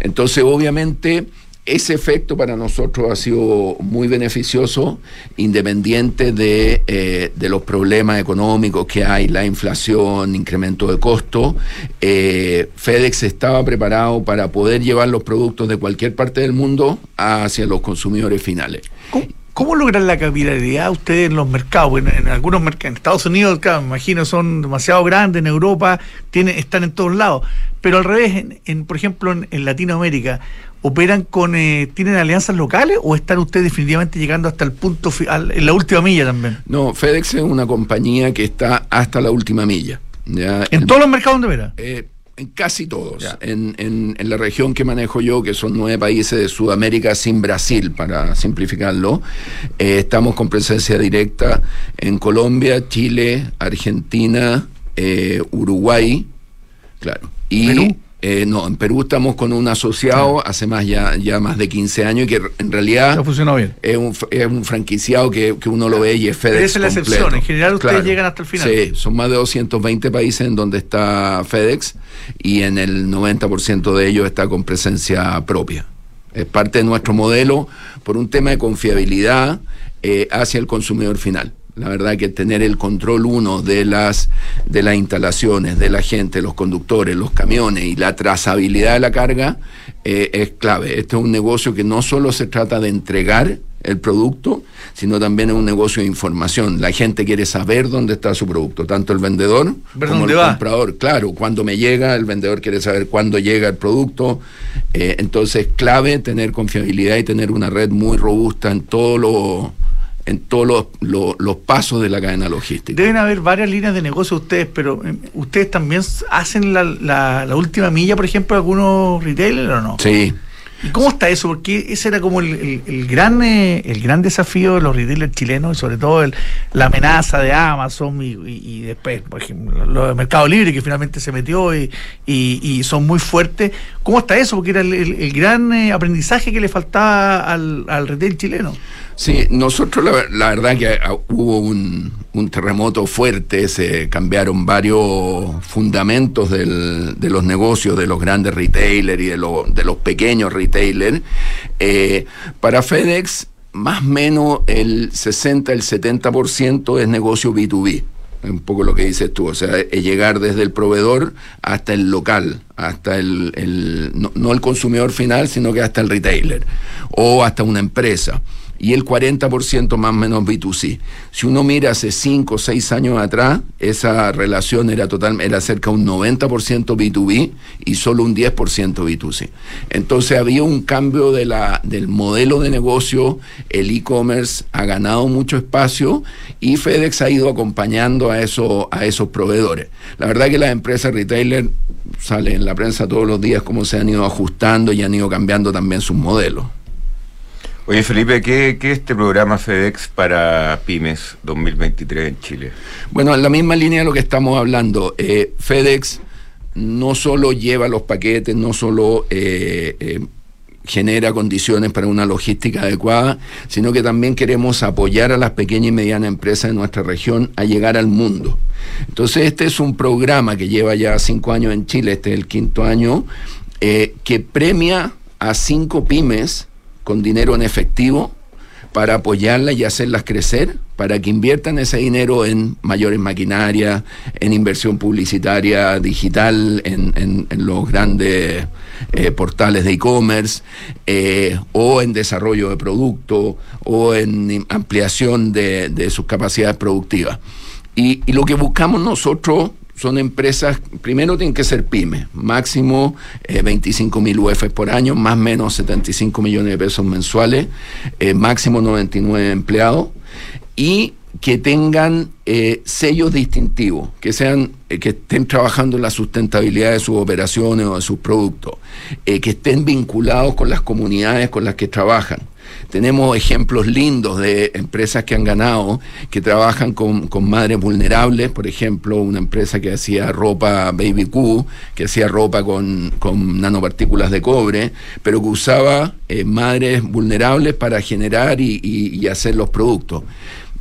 Entonces, obviamente, ese efecto para nosotros ha sido muy beneficioso, independiente de, eh, los problemas económicos que hay, la inflación, incremento de costo. Eh, FedEx estaba preparado para poder llevar los productos de cualquier parte del mundo hacia los consumidores finales. ¿Cómo logran la capilaridad ustedes en los mercados? En, algunos mercados, en Estados Unidos, claro, me imagino, son demasiado grandes, en Europa tienen, están en todos lados. Pero al revés, en, por ejemplo, en, Latinoamérica, ¿operan con, eh, tienen alianzas locales o están ustedes definitivamente llegando hasta el punto, en la última milla también? No, FedEx es una compañía que está hasta la última milla. ¿En todos los mercados donde opera? Eh, en casi todos. En, en, la región que manejo yo, que son nueve países de Sudamérica sin Brasil, para simplificarlo, eh, estamos con presencia directa en Colombia, Chile, Argentina, eh, Uruguay, claro. Y, eh, no, en Perú estamos con un asociado hace más ya, ya más de 15 años y que en realidad bien. Es, un, es un franquiciado que, uno lo ve y es FedEx. Esa es la excepción, en general ustedes llegan hasta el final. Sí, son más de 220 países en donde está FedEx y en el 90% de ellos está con presencia propia. Es parte de nuestro modelo por un tema de confiabilidad eh, hacia el consumidor final. La verdad que tener el control uno de las, de las instalaciones, de la gente, los conductores, los camiones y la trazabilidad de la carga eh, es clave. Este es un negocio que no solo se trata de entregar el producto, sino también es un negocio de información. La gente quiere saber dónde está su producto, tanto el vendedor como el comprador. Claro, cuando me llega, el vendedor quiere saber cuándo llega el producto. Eh, entonces, clave tener confiabilidad y tener una red muy robusta en todo lo en todos los, pasos de la cadena logística. Deben haber varias líneas de negocio ustedes, pero eh, ¿ustedes también hacen la, la, última milla, por ejemplo, algunos retailers o no? Sí. ¿Y cómo está eso? Porque ese era como el, el, gran eh, el gran desafío de los retailers chilenos y sobre todo el, la amenaza de Amazon y, después, por ejemplo, lo de Mercado Libre que finalmente se metió y, y son muy fuertes. ¿Cómo está eso? Porque era el, gran eh, aprendizaje que le faltaba al, al retail chileno. Sí, nosotros la, verdad que ah, hubo un, terremoto fuerte, se cambiaron varios fundamentos de los negocios de los grandes retailers y de, de los pequeños retailers. Eh, para FedEx, más o menos el 60, el 70% es negocio B2B un poco lo que dices tú, o sea, es llegar desde el proveedor hasta el local, hasta el, no, no, el consumidor final, sino que hasta el retailer o hasta una empresa y el 40% más o menos B2C. Si uno mira hace 5 o 6 años atrás, esa relación era total, era cerca de un 90% B2B y solo un 10% B2C. Entonces había un cambio de la, del modelo de negocio, el e-commerce ha ganado mucho espacio y FedEx ha ido acompañando a, eso, a esos proveedores. La verdad que las empresas retailer salen en la prensa todos los días cómo se han ido ajustando y han ido cambiando también sus modelos. Oye, Felipe, ¿qué, es este programa FedEx para pymes 2023 en Chile? Bueno, en la misma línea de lo que estamos hablando, eh, FedEx no solo lleva los paquetes, no solo eh, eh, genera condiciones para una logística adecuada, sino que también queremos apoyar a las pequeñas y medianas empresas de nuestra región a llegar al mundo. Entonces, este es un programa que lleva ya cinco años en Chile, este es el quinto año, que premia a cinco pymes con dinero en efectivo para apoyarlas y hacerlas crecer, para que inviertan ese dinero en mayores maquinarias, en inversión publicitaria digital, en, los grandes eh, portales de e-commerce, eh, o en desarrollo de producto, o en ampliación de, sus capacidades productivas. Y lo que buscamos nosotros son empresas, primero tienen que ser pymes, máximo 25 eh, mil UF por año, más o menos 75 millones de pesos mensuales, eh, máximo 99 empleados, y que tengan eh, sellos distintivos, que sean, que estén trabajando en la sustentabilidad de sus operaciones o de sus productos, que estén vinculados con las comunidades con las que trabajan tenemos ejemplos lindos de empresas que han ganado, que trabajan con, madres vulnerables, por ejemplo, una empresa que hacía ropa Baby Q, que hacía ropa con, nanopartículas de cobre, pero que usaba eh, madres vulnerables para generar y hacer los productos.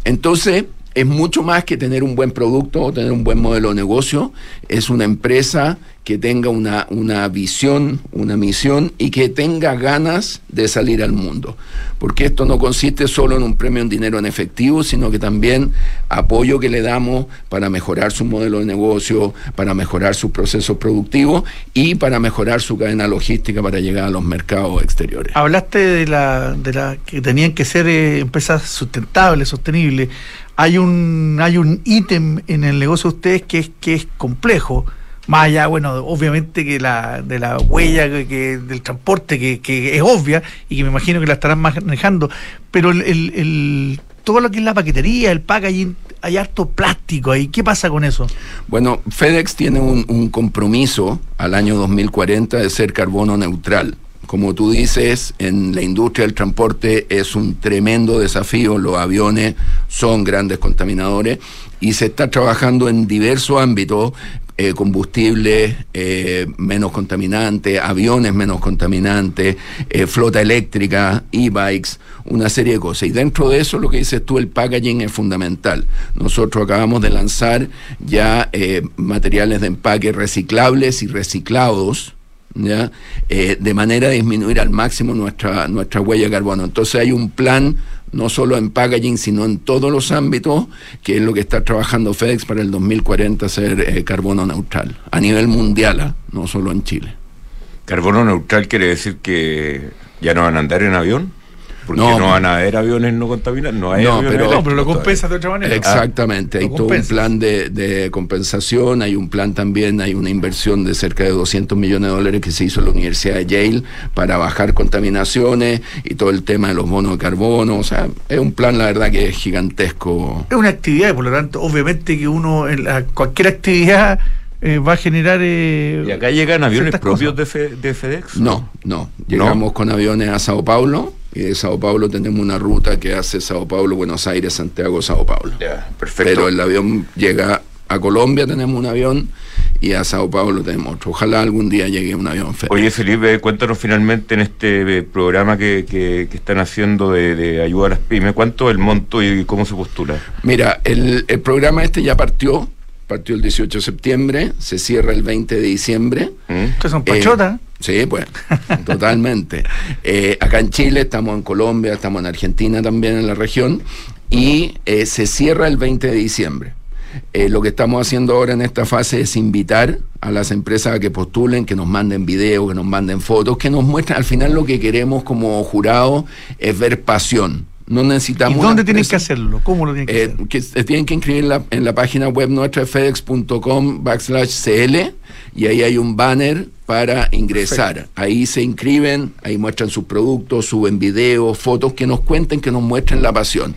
Entonces, es mucho más que tener un buen producto o tener un buen modelo de negocio, es una empresa que tenga una, una visión, una misión y que tenga ganas de salir al mundo. Porque esto no consiste solo en un premio en dinero en efectivo, sino que también apoyo que le damos para mejorar su modelo de negocio, para mejorar sus procesos productivos y para mejorar su cadena logística para llegar a los mercados exteriores. Hablaste de la, de la que tenían que ser eh, empresas sustentables, sostenibles. Hay un, hay un ítem en el negocio de ustedes que es, que es complejo más allá, bueno, obviamente que la, de la huella que, del transporte, que, es obvia y que me imagino que la estarán manejando, pero el, el, todo lo que es la paquetería, el packaging, hay harto plástico ahí. ¿Qué pasa con eso? Bueno, FedEx tiene un, un compromiso al año 2040 de ser carbono neutral. Como tú dices, en la industria del transporte es un tremendo desafío, los aviones son grandes contaminadores y se está trabajando en diversos ámbitos eh, combustibles eh, menos contaminantes, aviones menos contaminantes, eh, flota eléctrica, e-bikes, una serie de cosas. Y dentro de eso, lo que dices tú, el packaging es fundamental. Nosotros acabamos de lanzar ya materiales de empaque reciclables y reciclados. ¿Ya? de manera a disminuir al máximo nuestra, nuestra huella de carbono. Entonces hay un plan no solo en packaging, sino en todos los ámbitos, que es lo que está trabajando FedEx para el 2040 ser eh, carbono neutral, a nivel mundial, ¿ah? no solo en Chile. ¿Carbono neutral quiere decir que ya no van a andar en avión? Porque no, van a haber aviones no contaminantes, no hay no, pero, lo compensa de otra manera. Exactamente, hay todo un plan de, compensación, hay un plan también, hay una inversión de cerca de 200 millones de dólares que se hizo en la Universidad de Yale para bajar contaminaciones y todo el tema de los bonos de carbono, o sea, es un plan la verdad que es gigantesco. Es una actividad, por lo tanto, obviamente que uno en cualquier actividad eh, va a generar... Eh, ¿Y acá llegan aviones propios de, FedEx? No, no, llegamos con aviones a Sao Paulo y de Sao Paulo tenemos una ruta que hace Sao Paulo, Buenos Aires, Santiago, Sao Paulo. perfecto. Pero el avión llega a Colombia, tenemos un avión, y a Sao Paulo tenemos otro. Ojalá algún día llegue un avión FedEx. Oye, Felipe, cuéntanos finalmente en este eh, programa que, que, están haciendo de, ayuda a las pymes, ¿cuánto es el monto y cómo se postula? Mira, el, el programa este ya partió, partió el 18 de septiembre, se cierra el 20 de diciembre. ¿Mm? Que son pachotas. Sí, pues, totalmente. Eh, acá en Chile, estamos en Colombia, estamos en Argentina también en la región, y eh, se cierra el 20 de diciembre. Eh, lo que estamos haciendo ahora en esta fase es invitar a las empresas a que postulen, que nos manden videos, que nos manden fotos, que nos muestren. Al final lo que queremos como jurado es ver pasión. No necesitamos. ¿Y dónde tienen que hacerlo? ¿Cómo lo tienen que hacer? Que se tienen que inscribir en la, página web nuestra fedex.com backslash CL y ahí hay un banner para ingresar. Ahí se inscriben, ahí muestran sus productos, suben videos, fotos que nos cuenten, que nos muestren la pasión.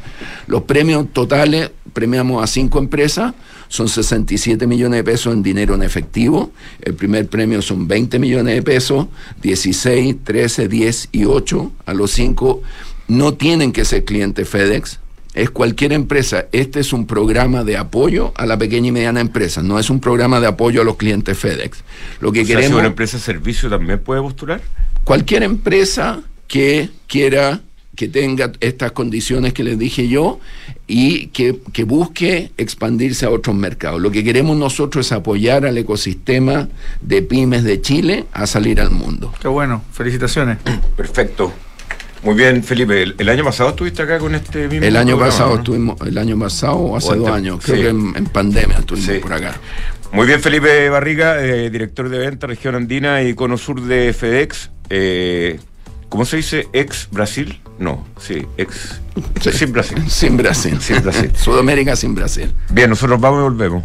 Los premios totales, premiamos a cinco empresas, son 67 millones de pesos en dinero en efectivo. El primer premio son 20 millones de pesos, 16, 13, 10 y 8. A los cinco no tienen que ser clientes FedEx, es cualquier empresa. Este es un programa de apoyo a la pequeña y mediana empresa, no es un programa de apoyo a los clientes FedEx. Lo que queremos. una empresa de servicio también puede postular? Cualquier empresa que quiera que tenga estas condiciones que les dije yo y que, que, busque expandirse a otros mercados. Lo que queremos nosotros es apoyar al ecosistema de pymes de Chile a salir al mundo. Qué bueno, felicitaciones. Perfecto. Muy bien, Felipe. El, año pasado estuviste acá con este mismo. El año pasado estuvimos, el año pasado, hace dos años, creo que en, pandemia estuvimos por acá. Muy bien, Felipe Barriga, eh, director de venta Región Andina y Cono Sur de FedEx. Eh, ¿Cómo se dice? ¿Ex Brasil? No, sí, ex. Sin Brasil. Sin Brasil. Sin Brasil. Sudamérica sin Brasil. Bien, nosotros vamos y volvemos.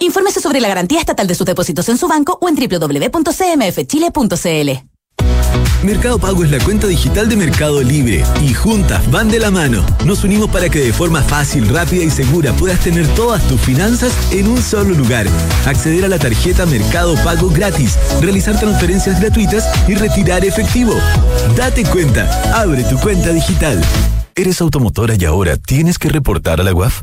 Infórmese sobre la garantía estatal de sus depósitos en su banco o en www.cmfchile.cl. Mercado Pago es la cuenta digital de Mercado Libre y juntas van de la mano. Nos unimos para que de forma fácil, rápida y segura puedas tener todas tus finanzas en un solo lugar. Acceder a la tarjeta Mercado Pago gratis, realizar transferencias gratuitas y retirar efectivo. Date cuenta, abre tu cuenta digital. ¿Eres automotora y ahora tienes que reportar a la UAF?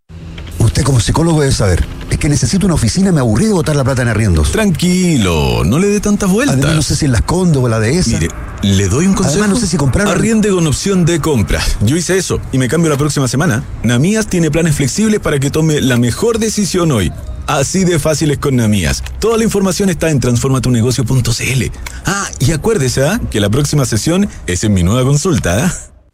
Usted como psicólogo debe saber. Es que necesito una oficina me aburrí de botar la plata en arriendos. Tranquilo, no le dé tantas vueltas. Además, no sé si en las Condo o la de esa. Mire, le doy un consejo. Además, no sé si comprar. Arriende con opción de compra. Yo hice eso y me cambio la próxima semana. Namías tiene planes flexibles para que tome la mejor decisión hoy. Así de fácil es con Namías. Toda la información está en transformatunegocio.cl. Ah, y acuérdese ¿ah? que la próxima sesión es en mi nueva consulta. ¿ah?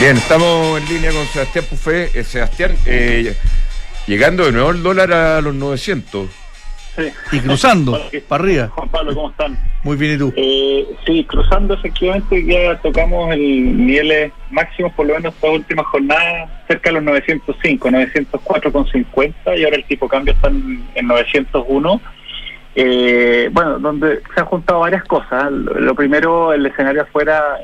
Bien, estamos en línea con Sebastián Pufé. Eh, Sebastián, eh, llegando de nuevo el dólar a los 900. Sí. Y cruzando, para arriba. Juan Pablo, ¿cómo están? Muy bien, ¿y tú? Eh, sí, cruzando efectivamente ya tocamos el niveles máximos, por lo menos estas últimas jornadas, cerca de los 905, 904,50 y ahora el tipo de cambio está en, en 901. Eh, bueno, donde se han juntado varias cosas. Lo primero, el escenario afuera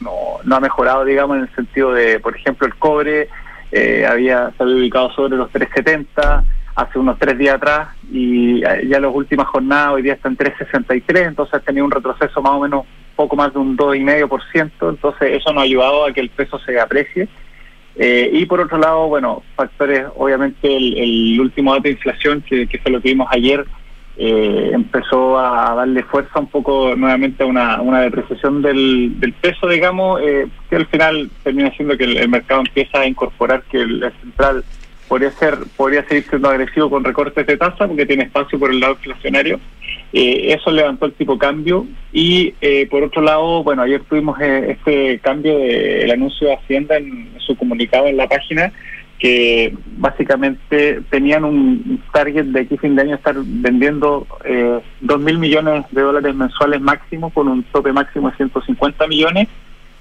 no, no ha mejorado, digamos, en el sentido de, por ejemplo, el cobre eh, había se había ubicado sobre los 370 hace unos tres días atrás y eh, ya las últimas jornadas hoy día están en 363, entonces ha tenido un retroceso más o menos poco más de un 2,5%, entonces eso nos ha ayudado a que el peso se aprecie. Eh, y por otro lado, bueno, factores, obviamente el, el último dato de inflación que, que fue lo que vimos ayer, eh, empezó a darle fuerza un poco nuevamente a una, una depreciación del, del peso, digamos, eh, que al final termina siendo que el, mercado empieza a incorporar que el, central podría ser podría seguir siendo agresivo con recortes de tasa porque tiene espacio por el lado inflacionario. Eh, eso levantó el tipo cambio y eh, por otro lado, bueno, ayer tuvimos este cambio del anuncio de Hacienda en su comunicado en la página que básicamente tenían un target de aquí fin de año estar vendiendo eh, 2 mil millones de dólares mensuales máximo con un tope máximo de 150 millones.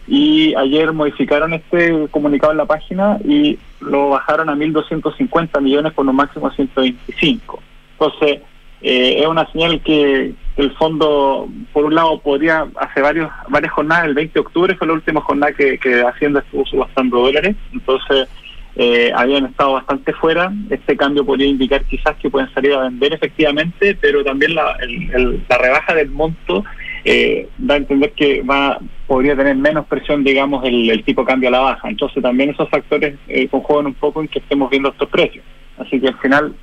Y ayer modificaron este comunicado en la página y lo bajaron a 1.250 millones con un máximo de 125. Entonces, eh, es una señal que el fondo, por un lado, podría, hace varios varias jornadas, el 20 de octubre fue la última jornada que, que Hacienda estuvo subastando dólares, entonces eh, habían estado bastante fuera. Este cambio podría indicar quizás que pueden salir a vender efectivamente, pero también la, el, la rebaja del monto eh, da a entender que va podría tener menos presión, digamos, el, el tipo de cambio a la baja. Entonces también esos factores eh, conjugan un poco en que estemos viendo estos precios. Así que al final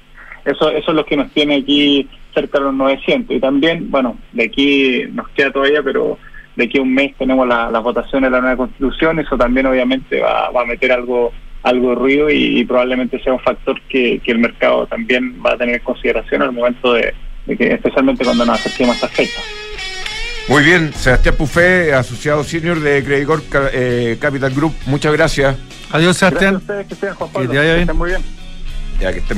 eso, eso es lo que nos tiene aquí cerca de los 900. Y también, bueno, de aquí nos queda todavía, pero de aquí a un mes tenemos las la votaciones de la nueva constitución. Eso también obviamente va, va a meter algo algo de ruido y, y, probablemente sea un factor que, que el mercado también va a tener en consideración al momento de, de que, especialmente cuando nos acerquemos a estas fechas. Muy bien, Sebastián Pufé, asociado senior de Credicor eh, Capital Group. Muchas gracias. Adiós, Sebastián. Gracias a ustedes, que estén, Juan Pablo. Que te vaya bien. Que estén muy bien. Ya que estén